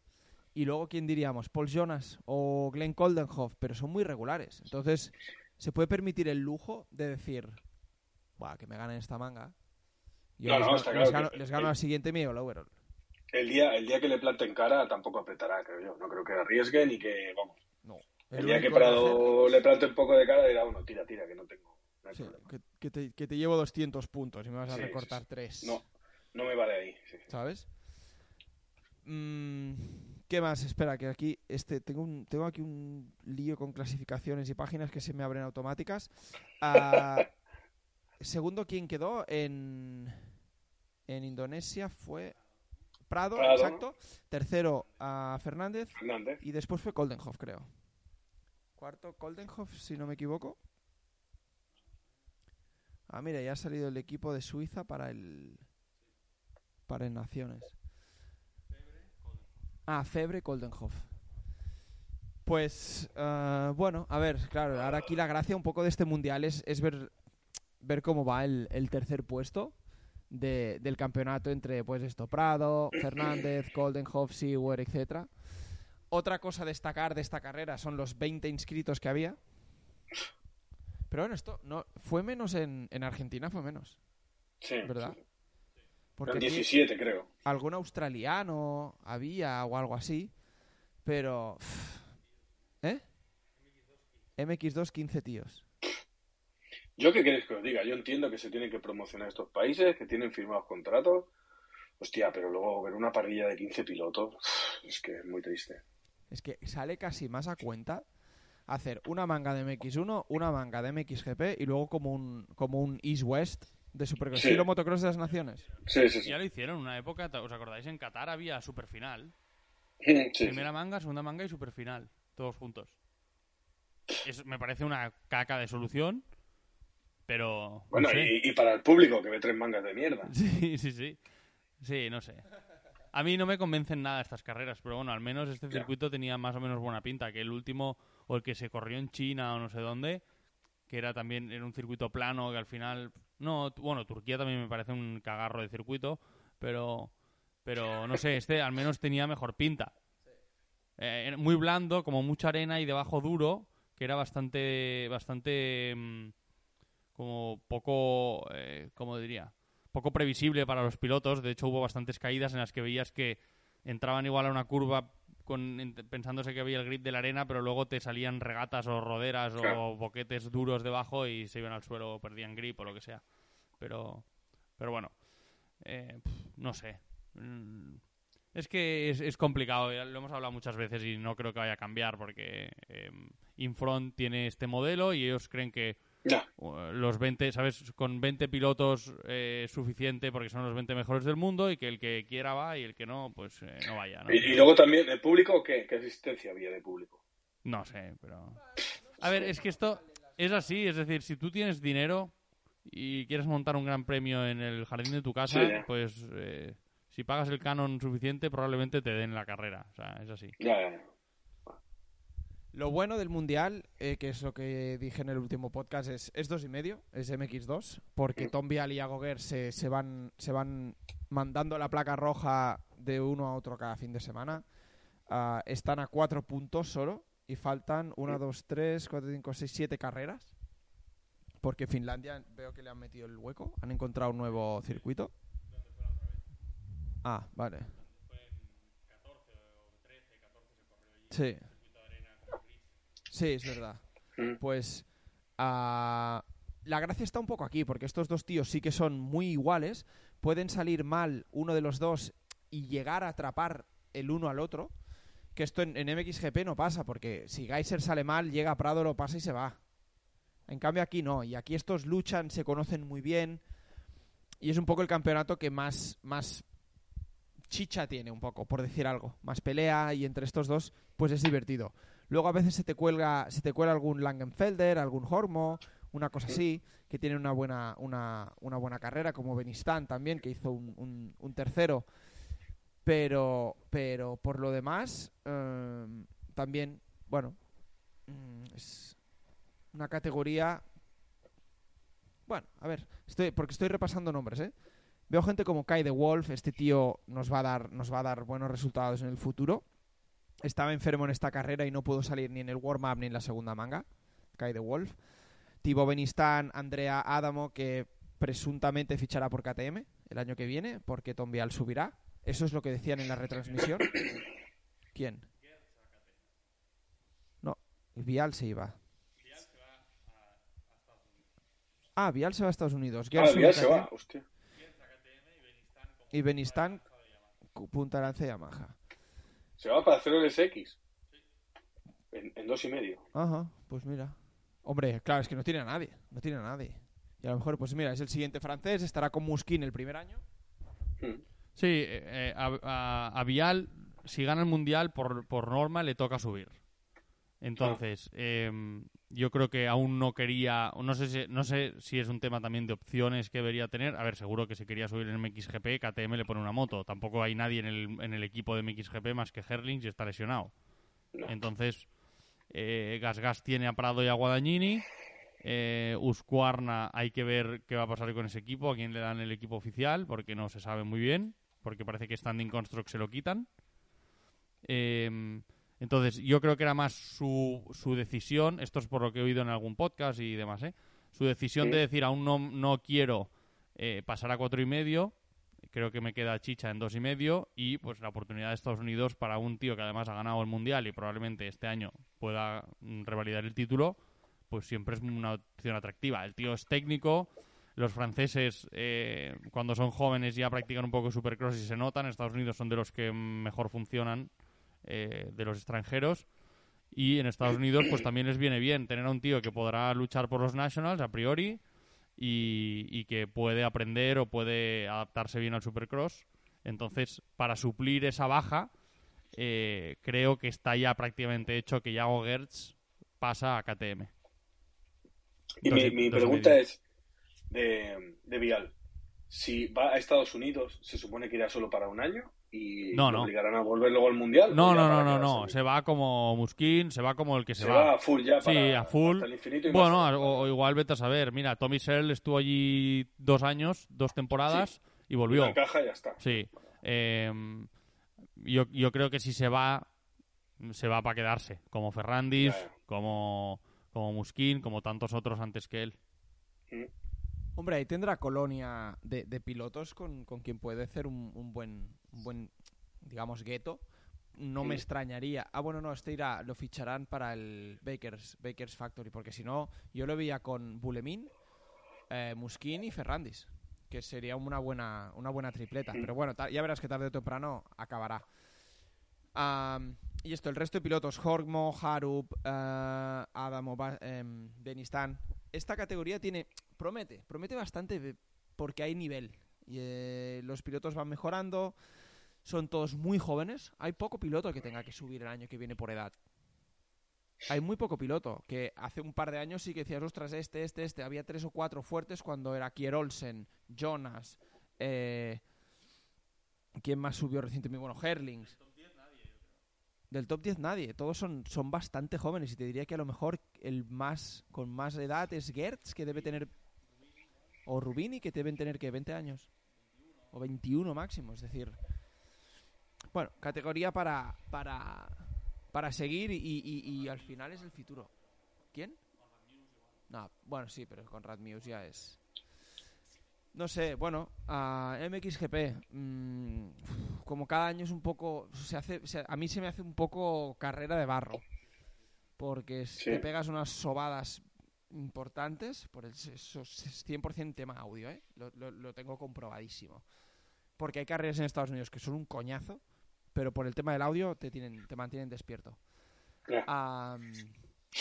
A: Y luego, ¿quién diríamos? Paul Jonas o Glenn Coldenhoff, pero son muy regulares. Entonces, se puede permitir el lujo de decir, Buah, que me ganen esta manga.
B: No,
A: les,
B: no,
A: les gano, les gano
B: el-
A: al siguiente y me llevo el overall.
B: El día, el día que le planten cara tampoco apretará, creo yo. No creo que arriesgue ni que, vamos.
A: No.
B: El, día que le plante un poco de cara dirá, bueno, tira, tira, que no tengo. no
A: Sí, que, que te, que te llevo 200 puntos y me vas a
B: Sí,
A: recortar
B: sí.
A: 3.
B: No, no me vale ahí.
A: ¿Sabes? Mm, ¿Qué más? Espera, que aquí este tengo, un, tengo aquí un lío con clasificaciones y páginas que se me abren automáticas. Ah, segundo, ¿quién quedó? En, en Indonesia fue Prado,
B: Prado,
A: exacto. Tercero, a Fernández.
B: Fernández.
A: Y después fue Koldenhoff, creo. Cuarto, Koldenhoff, si no me equivoco. Ah, mira, ya ha salido el equipo de Suiza para el. Para el Naciones. Ah, Febre Koldenhoff. Pues, bueno, a ver, claro, ahora aquí la gracia un poco de este mundial es, es ver, ver cómo va el, el tercer puesto de- del campeonato entre, pues esto, Prado, Fernández, Koldenhoff, Seawer, etcétera. Otra cosa a destacar de esta carrera son los 20 inscritos que había. Pero bueno, esto no fue menos en, en Argentina, fue menos,
B: Sí.
A: ¿verdad?
B: sí.
A: Porque
B: Eran
A: aquí
B: 17, creo.
A: algún australiano había o algo así, pero... ¿Eh? MX2, 15 tíos.
B: ¿Yo qué queréis que os diga? Yo entiendo que se tienen que promocionar estos países, que tienen firmados contratos. Hostia, pero luego ver una parrilla de 15 pilotos, es que es muy triste.
A: Es que sale casi más a cuenta hacer una manga de MX1, una manga de MXGP y luego como un, como un East-West de Supercross.
B: Sí.
A: Estilo motocross de las naciones.
B: Sí, sí, sí.
C: Ya lo hicieron en una época, ¿os acordáis? En Qatar había superfinal. (laughs)
B: Sí, sí.
C: Primera manga, segunda manga y superfinal. Todos juntos. Es- me parece una caca de solución, pero... no
B: Bueno,
C: sé.
B: y, y para el público que ve tres mangas de mierda. (laughs)
C: Sí, sí, sí. Sí, no sé. A mí no me convencen nada estas carreras, pero bueno, al menos este
B: Ya.
C: circuito tenía más o menos buena pinta, que el último, o el que se corrió en China o no sé dónde, que era también en un circuito plano, que al final... No, bueno, Turquía también me parece un cagarro de circuito, pero... Pero no sé, este al menos tenía mejor pinta. Eh, muy blando, como mucha arena y debajo duro, que era bastante... bastante... mm, como poco... Eh, ¿Cómo diría? poco previsible para los pilotos. De hecho, hubo bastantes caídas en las que veías que entraban igual a una curva con, en- pensándose que había el grip de la arena, pero luego te salían regatas o roderas
B: Claro.
C: o boquetes duros debajo y se iban al suelo o perdían grip o lo que sea. Pero, pero bueno, eh, no sé. Mm, Es que es, es complicado, lo hemos hablado muchas veces y no creo que vaya a cambiar porque eh, Infront tiene este modelo y ellos creen que
B: Ya.
C: uh, los 20, ¿sabes? Con 20 pilotos eh, suficiente porque son los 20 mejores del mundo y que el que quiera va y el que no, pues eh, no vaya, ¿no?
B: Y, y luego también, ¿el público qué? ¿Qué asistencia había de público?
C: No sé, pero... A ver, es que esto es así, es decir, si tú tienes dinero y quieres montar un gran premio en el jardín de tu casa,
B: Sí,
C: pues eh, si pagas el canon suficiente probablemente te den la carrera, o sea, es así.
B: Ya, ya.
A: Lo bueno del mundial, eh, que es lo que dije en el último podcast, es, es dos y medio, es MX2, porque
B: Mm.
A: Tom Vial y Agoguer se, se, van, se van mandando la placa roja de uno a otro cada fin de semana. Ah, están a cuatro puntos solo y faltan una, dos, tres, cuatro, cinco, seis, siete carreras. Porque Finlandia veo que le han metido el hueco, han encontrado un nuevo circuito. Ah, vale. Sí. Sí, es verdad.
B: Mm.
A: Pues ah, la gracia está un poco aquí, porque estos dos tíos sí que son muy iguales. Pueden salir mal uno de los dos y llegar a atrapar el uno al otro. Que esto en, en MXGP no pasa, porque si Geyser sale mal, llega a Prado, lo pasa y se va. En cambio aquí no, y aquí estos luchan, se conocen muy bien. Y es un poco el campeonato que más, más chicha tiene, un poco, por decir algo. Más pelea y entre estos dos, pues es divertido. Luego a veces se te cuelga, se te cuela algún Langenfelder, algún Hormo, una cosa así, que tiene una buena, una, una buena carrera, como Benistán también, que hizo un, un- un tercero. Pero, pero por lo demás, eh, también, bueno, mm, es una categoría. Bueno, a ver, estoy, porque estoy repasando nombres, ¿eh? Veo gente como Kai de Wolf, este tío nos va a dar, nos va a dar buenos resultados en el futuro. Estaba enfermo en esta carrera y no pudo salir ni en el warm-up ni en la segunda manga. Kai de Wolf. Tibo Benistán, Andrea Adamo, que presuntamente fichará por KTM el año que viene, porque Tom Vial subirá. Eso es lo que decían en la retransmisión. (coughs) ¿Quién? No, Vial se iba. Ah, Vial se va a Estados Unidos.
B: Ah, Vial se va, hostia.
A: Y Benistán, Punta Lance Yamaha.
B: Se va para hacer el SX. En, en dos y medio.
A: Ajá, pues mira. Hombre, claro, es que no tiene a nadie. No tiene a nadie. Y a lo mejor, pues mira, es el siguiente francés, estará con Muskin el primer año.
B: Hmm.
C: Sí, eh, a, a- a Vial, si gana el Mundial, por, por norma le toca subir. Entonces, em, yo creo que aún no quería, no sé, si, no sé si es un tema también de opciones que debería tener. A ver, seguro que si quería subir en MXGP, KTM le pone una moto. Tampoco hay nadie en el, en el equipo de MXGP más que Herlings y está lesionado.
B: No.
C: Entonces, eh, Gas Gas tiene a Prado y a Guadagnini. Eh, Husqvarna hay que ver qué va a pasar con ese equipo, a quién le dan el equipo oficial, porque no se sabe muy bien, porque parece que Standing Construct se lo quitan. Eh, entonces, yo creo que era más su, su decisión, esto es por lo que he oído en algún podcast y demás, ¿eh? su decisión
B: Sí.
C: de decir, aún no, no quiero eh, pasar a cuatro y medio, creo que me queda chicha en dos y medio y pues la oportunidad de Estados Unidos para un tío que además ha ganado el mundial y probablemente este año pueda mm, revalidar el título pues siempre es una opción atractiva el tío es técnico los franceses eh, cuando son jóvenes ya practican un poco supercross y se notan Estados Unidos son de los que mejor funcionan eh, de los extranjeros y en Estados Unidos pues también les viene bien tener a un tío que podrá luchar por los nationals a priori y, y que puede aprender o puede adaptarse bien al supercross. Entonces, para suplir esa baja, eh, creo que está ya prácticamente hecho que Yago Gertz pasa a KTM.
B: Y
C: Dos
B: mi,
C: dos
B: pregunta es de, de Vial. Si va a Estados Unidos, se supone que irá solo para un año y
C: No,
B: le
C: no.
B: obligarán a volver luego al Mundial.
C: No,
B: ¿o ya
C: no, no, no, no. Se va como Muskin, se va como el que se,
B: Se va a full ya
C: Sí, a full.
B: hasta el infinito y
C: Bueno, a- o, o igual vete a saber. Mira, Tommy Searle estuvo allí dos años, dos temporadas y volvió.
B: La encaja y ya está.
C: Sí. Eh, yo, yo creo que si se va, se va para quedarse. Como Ferrandis,
B: Ya, ya.
C: como, como Muskin, como tantos otros antes que él.
A: Hombre, ahí tendrá colonia de, de pilotos con, con quien puede hacer un, un buen, un buen, digamos, gueto. No me extrañaría. Ah, bueno, no, este irá, lo ficharán para el Bakers, Bakers Factory, porque si no, yo lo veía con Bulemin, eh, Muskin y Ferrandis, que sería una buena, una buena tripleta. Pero bueno, ya verás que tarde o temprano acabará. Y esto, el resto de pilotos, Horgmo, Harup, eh, Adamo, Denistan. Esta categoría tiene, promete, promete bastante porque hay nivel. Y, eh, los pilotos van mejorando, son todos muy jóvenes. Hay poco piloto que tenga que subir el año que viene por edad. Hay muy poco piloto, que hace un par de años sí que decías, ostras, este, este, este. Había tres o cuatro fuertes cuando era Kier Olsen, Jonas, eh, ¿quién más subió recientemente? Bueno, Herlings. Del top 10 nadie, todos son, son bastante jóvenes y te diría que a lo mejor el más con más edad es Gertz, que debe tener o Rubini, que deben tener que 20 años o 21 máximo, es decir, bueno, categoría para para para seguir y, y- y al final es el futuro. ¿Quién? No, bueno, sí, pero con Rad Muse ya es no sé, bueno, a MXGP, mm, como cada año es un poco, se hace, se- a mí se me hace un poco carrera de barro, porque
B: Sí.
A: te pegas unas sobadas importantes, por el, eso es 100% tema audio, ¿eh? lo, lo- lo tengo comprobadísimo, porque hay carreras en Estados Unidos que son un coñazo, pero por el tema del audio te tienen, te mantienen despierto.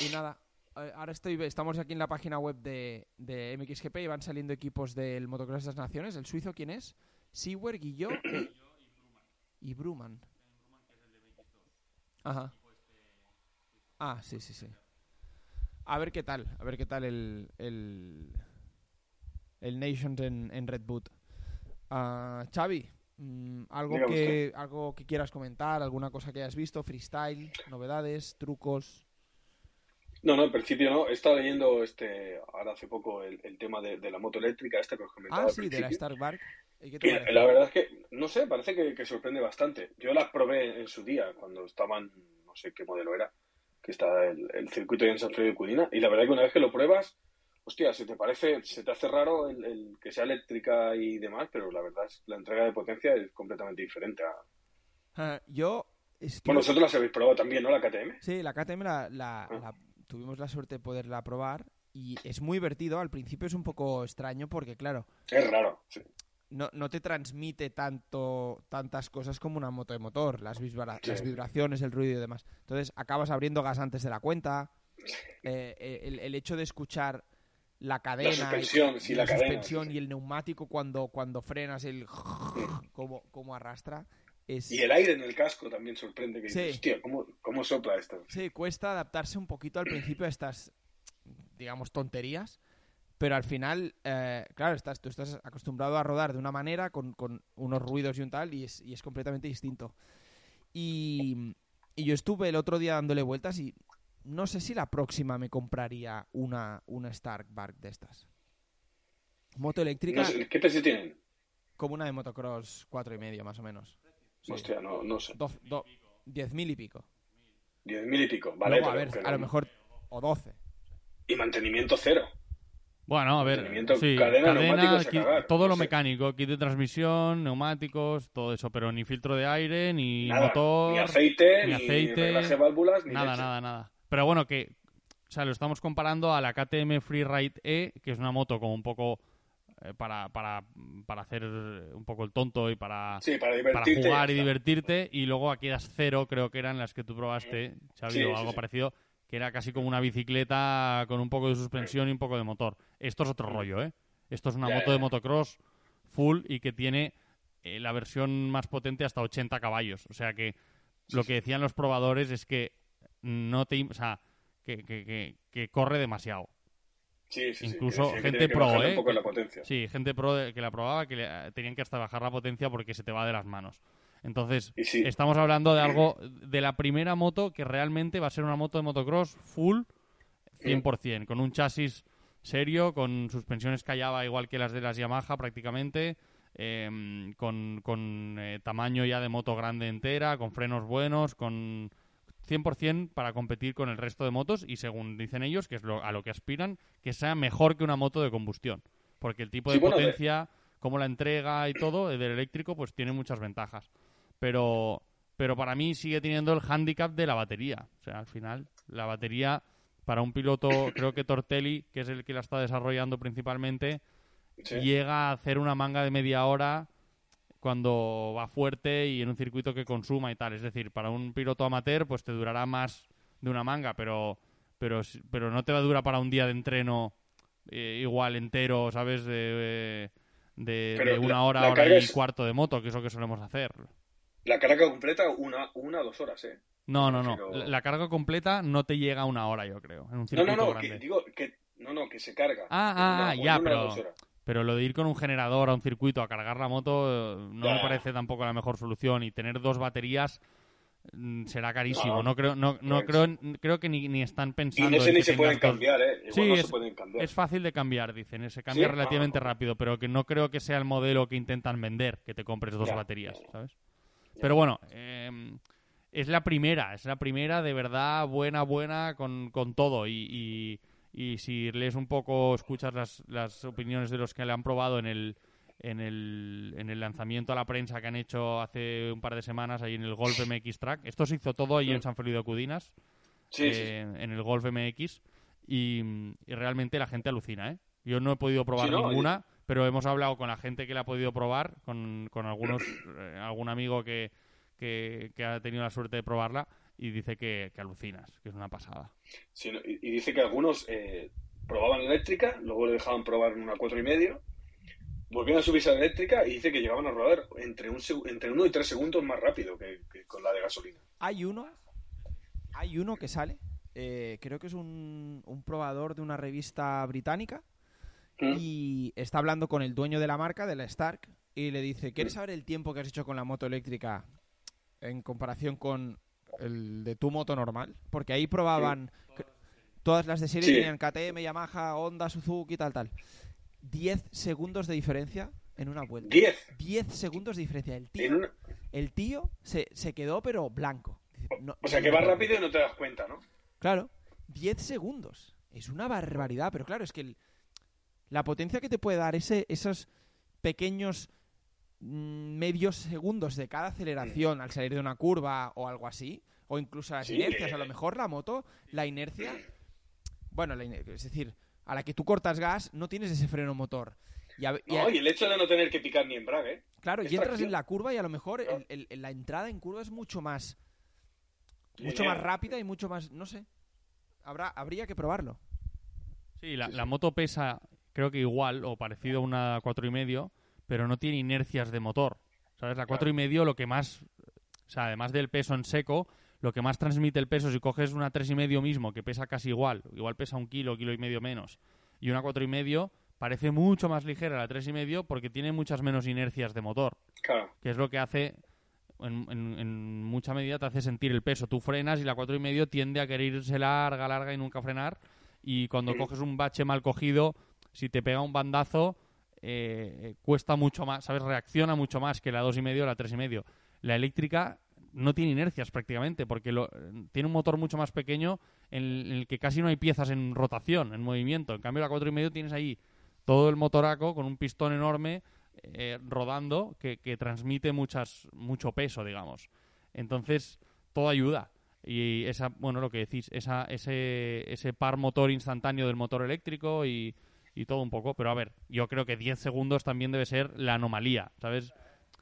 A: Y nada, eh, ahora estoy, estamos aquí en la página web de, de MXGP y van saliendo equipos del Motocross de las Naciones. ¿El suizo quién es? Seawer, Guillot (coughs) y, y Bruman. Ajá. Ah, sí, sí, sí. A ver qué tal, a ver qué tal el, el, el Nations en, en Red Boot. Ah, Xavi, mm, algo que, algo que quieras comentar, alguna cosa que hayas visto, freestyle, novedades, trucos.
B: No, no, en principio no. He estado leyendo este ahora hace poco el, el tema de, de la moto eléctrica, esta que os comentaba
A: Ah,
B: al
A: sí, de la. Stark Bark. ¿Y qué te
B: Que
A: parece?
B: la verdad es que, no sé, parece que, que sorprende bastante. Yo las probé en su día, cuando estaban, no sé qué modelo era, que está el, el circuito en San Felipe de Cudina, y la verdad que una vez que lo pruebas, hostia, se te parece, se te hace raro el, el que sea eléctrica y demás, pero la verdad es que la entrega de potencia es completamente diferente a...
A: Ah, yo...
B: Bueno, vosotros las habéis probado también, ¿no? La KTM.
A: Sí, la KTM la, la-
B: Ah.
A: la- tuvimos la suerte de poderla probar y es muy divertido. Al principio es un poco extraño porque, claro,
B: Es raro, sí.
A: no, no te transmite tanto tantas cosas como una moto de motor, las, vibra-
B: Sí.
A: las vibraciones, el ruido y demás. Entonces acabas abriendo gas antes de la cuenta. eh, eh, el, el hecho de escuchar la cadena, y-
B: suspensión,
A: y
B: sí, la cadena,
A: suspensión
B: sí, sí.
A: y el neumático cuando, cuando frenas, el como, como arrastra, es...
B: Y el aire en el casco también sorprende, que dices, hostia, ¿cómo, ¿cómo sopla esto?
A: Sí, cuesta adaptarse un poquito al principio a estas, digamos, tonterías. Pero al final, eh, claro, estás, tú estás acostumbrado a rodar de una manera, con, con unos ruidos y un tal, y es, y es completamente distinto. Y, y yo estuve el otro día dándole vueltas y no sé si la próxima me compraría una, una Stark Bark de estas. Moto eléctrica
B: No sé, ¿Qué precio tienen?
A: como una de motocross cuatro y medio, más o menos. Sí.
B: Hostia, no, no sé.
A: Doz- do- diez mil y pico.
B: Diez mil y pico, ¿vale?
A: Luego, a ver, lo mejor... O doce.
B: Y mantenimiento cero.
C: Bueno, a ver, sí,
B: cadena, neumáticos a
C: kit-
B: cagar,
C: todo
B: no
C: lo
B: sé.
C: mecánico, kit de transmisión, neumáticos, todo eso, pero ni filtro de aire, ni
B: Nada,
C: motor,
B: ni aceite,
C: ni
B: ni,
C: aceite,
B: de válvulas, ni
C: nada,
B: leche.
C: nada, nada. Pero bueno, que, o sea, lo estamos comparando a la KTM Freeride E, que es una moto como un poco eh, para, para, para hacer un poco el tonto y para,
B: Sí, para
C: para jugar y divertirte, y luego aquellas cero, creo que eran las que tú probaste, Xavi,
B: Sí,
C: o algo
B: sí.
C: parecido, que era casi como una bicicleta con un poco de suspensión y un poco de motor. Esto es otro rollo, ¿eh? Esto es una
B: Ya,
C: moto
B: ya,
C: de motocross full y que tiene eh, la versión más potente hasta 80 caballos. O sea que lo que decían los probadores es que no te... O sea, que, que, que, que corre demasiado.
B: Sí, sí,
C: incluso
B: que
C: gente
B: que
C: pro, ¿eh?
B: un poco la potencia.
C: Sí, gente pro de- que la probaba que le- tenían que hasta bajar la potencia porque se te va de las manos. Entonces, estamos hablando de (clears throat) algo, de la primera moto que realmente va a ser una moto de motocross full 100%, con un chasis serio, con suspensiones Callaba igual que las de las Yamaha prácticamente, em, con, con, eh, tamaño ya de moto grande entera, con frenos buenos, con 100% para competir con el resto de motos y según dicen ellos, que es lo- a lo que aspiran, que sea mejor que una moto de combustión. Porque el tipo de
B: Sí, bueno, de-
C: potencia, como la entrega y todo, eh, del eléctrico, pues tiene muchas ventajas. Pero, pero para mí sigue teniendo el hándicap de la batería. O sea, al final, la batería para un piloto, (coughs) creo que Tortelli, que es el que la está desarrollando principalmente,
B: Sí.
C: llega a hacer una manga de media hora cuando va fuerte y en un circuito que consuma y tal. Es decir, para un piloto amateur, pues te durará más de una manga, pero, pero, pero no te va a durar para un día de entreno eh, igual entero, ¿sabes? De, de, una
B: la-
C: hora,
B: la
C: hora y
B: es-
C: cuarto de moto, que es lo que solemos hacer.
B: La carga completa, una, una o dos horas, ¿eh?
C: No, no, no.
B: Pero-
C: La, la carga completa no te llega a una hora, yo creo, en un
B: No,
C: circuito
B: no, no,
C: grande.
B: que, digo que, no, no, que se carga.
C: Ah, ah,
B: una-
C: ah, ya, pero-. Pero lo de ir con un generador a un circuito a cargar la moto eh, no me parece tampoco la mejor solución y tener dos baterías mm, será carísimo. No,
B: No,
C: creo, no, no
B: no es.
C: creo, creo que ni, ni están
B: Y
C: pensando.
B: no
C: en
B: sé ni se pueden cambiar, ¿eh? Igual
C: Sí,
B: no
C: es-
B: se pueden cambiar.
C: Es fácil de cambiar, dicen. Se cambia
B: ¿Sí?
C: relativamente
B: Ah,
C: rápido, pero que no creo que sea el modelo que intentan vender, que te compres dos
B: Ya,
C: baterías,
B: ya.
C: ¿sabes? Pero bueno, eh, es la primera, es la primera de verdad buena, buena con, con todo. Y, y, y si lees un poco, escuchas las, las opiniones de los que la han probado en el, en, el, en el lanzamiento a la prensa que han hecho hace un par de semanas ahí en el Golf MX Track. Esto se hizo todo ahí
B: Sí.
C: en San Feliu de Cudinas,
B: Sí, sí.
C: eh, en el Golf MX. Y, y realmente la gente alucina, ¿eh? Yo no he podido probar
B: no,
C: ninguna, pero hemos hablado con la gente que la ha podido probar, con, con algunos, eh, algún amigo que, que, que ha tenido la suerte de probarla y dice que, que alucinas, que es una pasada.
B: Sí, y, y dice que algunos eh, probaban eléctrica, luego le dejaban probar una cuatro y medio, volvían a subirse a la eléctrica y dice que llegaban a rodar entre, un, entre uno y tres segundos más rápido que, que con la de gasolina.
A: Hay uno, hay uno que sale, eh, creo que es un, un probador de una revista británica
B: ¿Mm?
A: y está hablando con el dueño de la marca, de la Stark, y le dice, ¿quieres saber el tiempo que has hecho con la moto eléctrica en comparación con el de tu moto normal? Porque ahí probaban, todas las de serie
B: Sí.
A: tenían KTM, Yamaha, Honda, Suzuki, tal, tal. 10 segundos de diferencia en una vuelta.
B: Diez.
A: 10 segundos de diferencia. El tío,
B: una-
A: el tío se, se quedó pero blanco. No-
B: o sea que va rápido y no te das cuenta, ¿no?
A: Claro, 10 segundos. Es una barbaridad, pero claro, es que el- la potencia que te puede dar ese, esos pequeños medios segundos de cada aceleración al salir de una curva o algo así, o incluso las
B: Sí,
A: inercias,
B: eh.
A: a lo mejor la moto, la inercia, bueno, la ine- es decir, a la que tú cortas gas no tienes ese freno motor. Y, a- y a-
B: No, y el hecho de no tener que picar ni embrague.
A: claro,
B: es
A: y entras
B: tracción.
A: en la curva y a lo mejor
B: Claro.
A: el- el- la entrada en curva es mucho más mucho más rápida y mucho más, no sé. Habrá, habría que probarlo.
C: Sí, la,
B: Sí,
C: la moto pesa, creo que igual o parecido a una cuatro y medio, pero no tiene inercias de motor. ¿Sabes? La cuatro y medio lo que más, o sea, además del peso en seco, lo que más transmite el peso, si coges una tres y medio mismo, que pesa casi igual, igual pesa un kilo, kilo y medio menos, y una cuatro y medio, parece mucho más ligera la tres y medio porque tiene muchas menos inercias de motor
B: Claro.
C: que es lo que hace, en, en- en mucha medida te hace sentir el peso. Tú frenas y la cuatro y medio tiende a querer irse larga, larga y nunca frenar. Y cuando coges un bache mal cogido, si te pega un bandazo, eh, cuesta mucho más, ¿sabes? Reacciona mucho más que la dos y medio o la tres y medio. La eléctrica no tiene inercias prácticamente porque lo- tiene un motor mucho más pequeño en el, que casi no hay piezas en rotación, en movimiento. En cambio la cuatro y medio tienes ahí todo el motoraco con un pistón enorme eh, rodando que, que transmite muchas, mucho peso, digamos. Entonces, todo ayuda. Y esa, bueno, lo que decís, esa, ese, ese par motor instantáneo del motor eléctrico y, y todo un poco. Pero a ver, yo creo que 10 segundos también debe ser la anomalía, ¿sabes?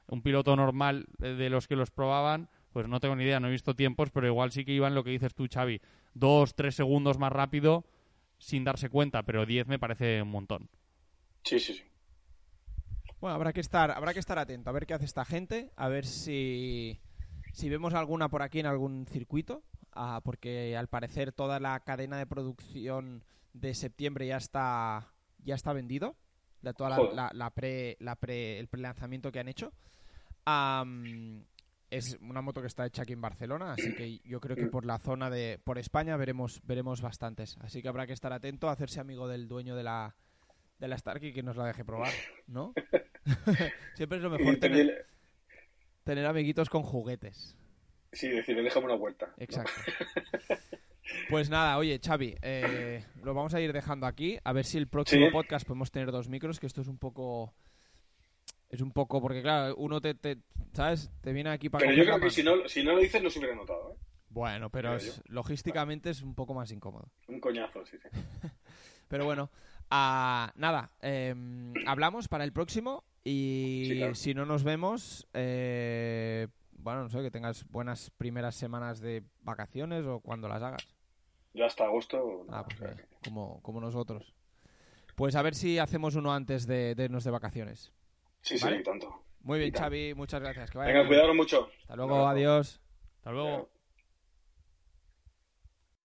C: Un piloto normal eh, de los que los probaban, pues no tengo ni idea, no he visto tiempos, pero igual sí que iban lo que dices tú, Xavi, dos, tres segundos más rápido sin darse cuenta, pero 10 me parece un montón.
B: Sí, sí, sí.
A: Bueno, habrá que estar, habrá que estar atento a ver qué hace esta gente, a ver si, si vemos alguna por aquí en algún circuito, ah, porque al parecer toda la cadena de producción de septiembre ya está ya está vendido, de toda la, la- la pre, la pre, el pre-lanzamiento que han hecho. Am, es una moto que está hecha aquí en Barcelona, así que yo creo que
B: Mm.
A: por la zona de por España veremos veremos bastantes, así que habrá que estar atento, hacerse amigo del dueño de la de la Starkey que nos la deje probar, ¿no? (laughs) Siempre es lo mejor tener,
B: también-
A: tener amiguitos con juguetes.
B: Sí, decirle, déjame una vuelta. ¿no? (laughs)
A: Pues nada, oye, Xavi, eh, lo vamos a ir dejando aquí. A ver si el próximo
B: Sí.
A: podcast podemos tener dos micros, que esto es un poco... Es un poco... Porque claro, uno te... te- ¿Sabes? Te viene aquí para...
B: Pero yo creo que si no, si no lo dices no se hubiera notado, ¿eh?
A: Bueno, pero es- logísticamente es un poco más incómodo.
B: Un coñazo, sí, sí. (laughs)
A: Pero bueno, ah, nada, em, hablamos para el próximo y
B: Sí, claro.
A: si no nos vemos, eh, bueno, no sé, que tengas buenas primeras semanas de vacaciones o cuando las hagas.
B: Yo hasta agosto.
A: Ah,
B: no,
A: pues
B: o sea
A: como, como nosotros. Pues a ver si hacemos uno antes de, de irnos de vacaciones.
B: Sí, sí,
A: ¿Vale?
B: tanto.
A: Muy bien. Xavi, muchas gracias. Que vaya
B: Venga,
A: bien.
B: cuidaros mucho.
A: Hasta luego, adiós.
C: Hasta luego.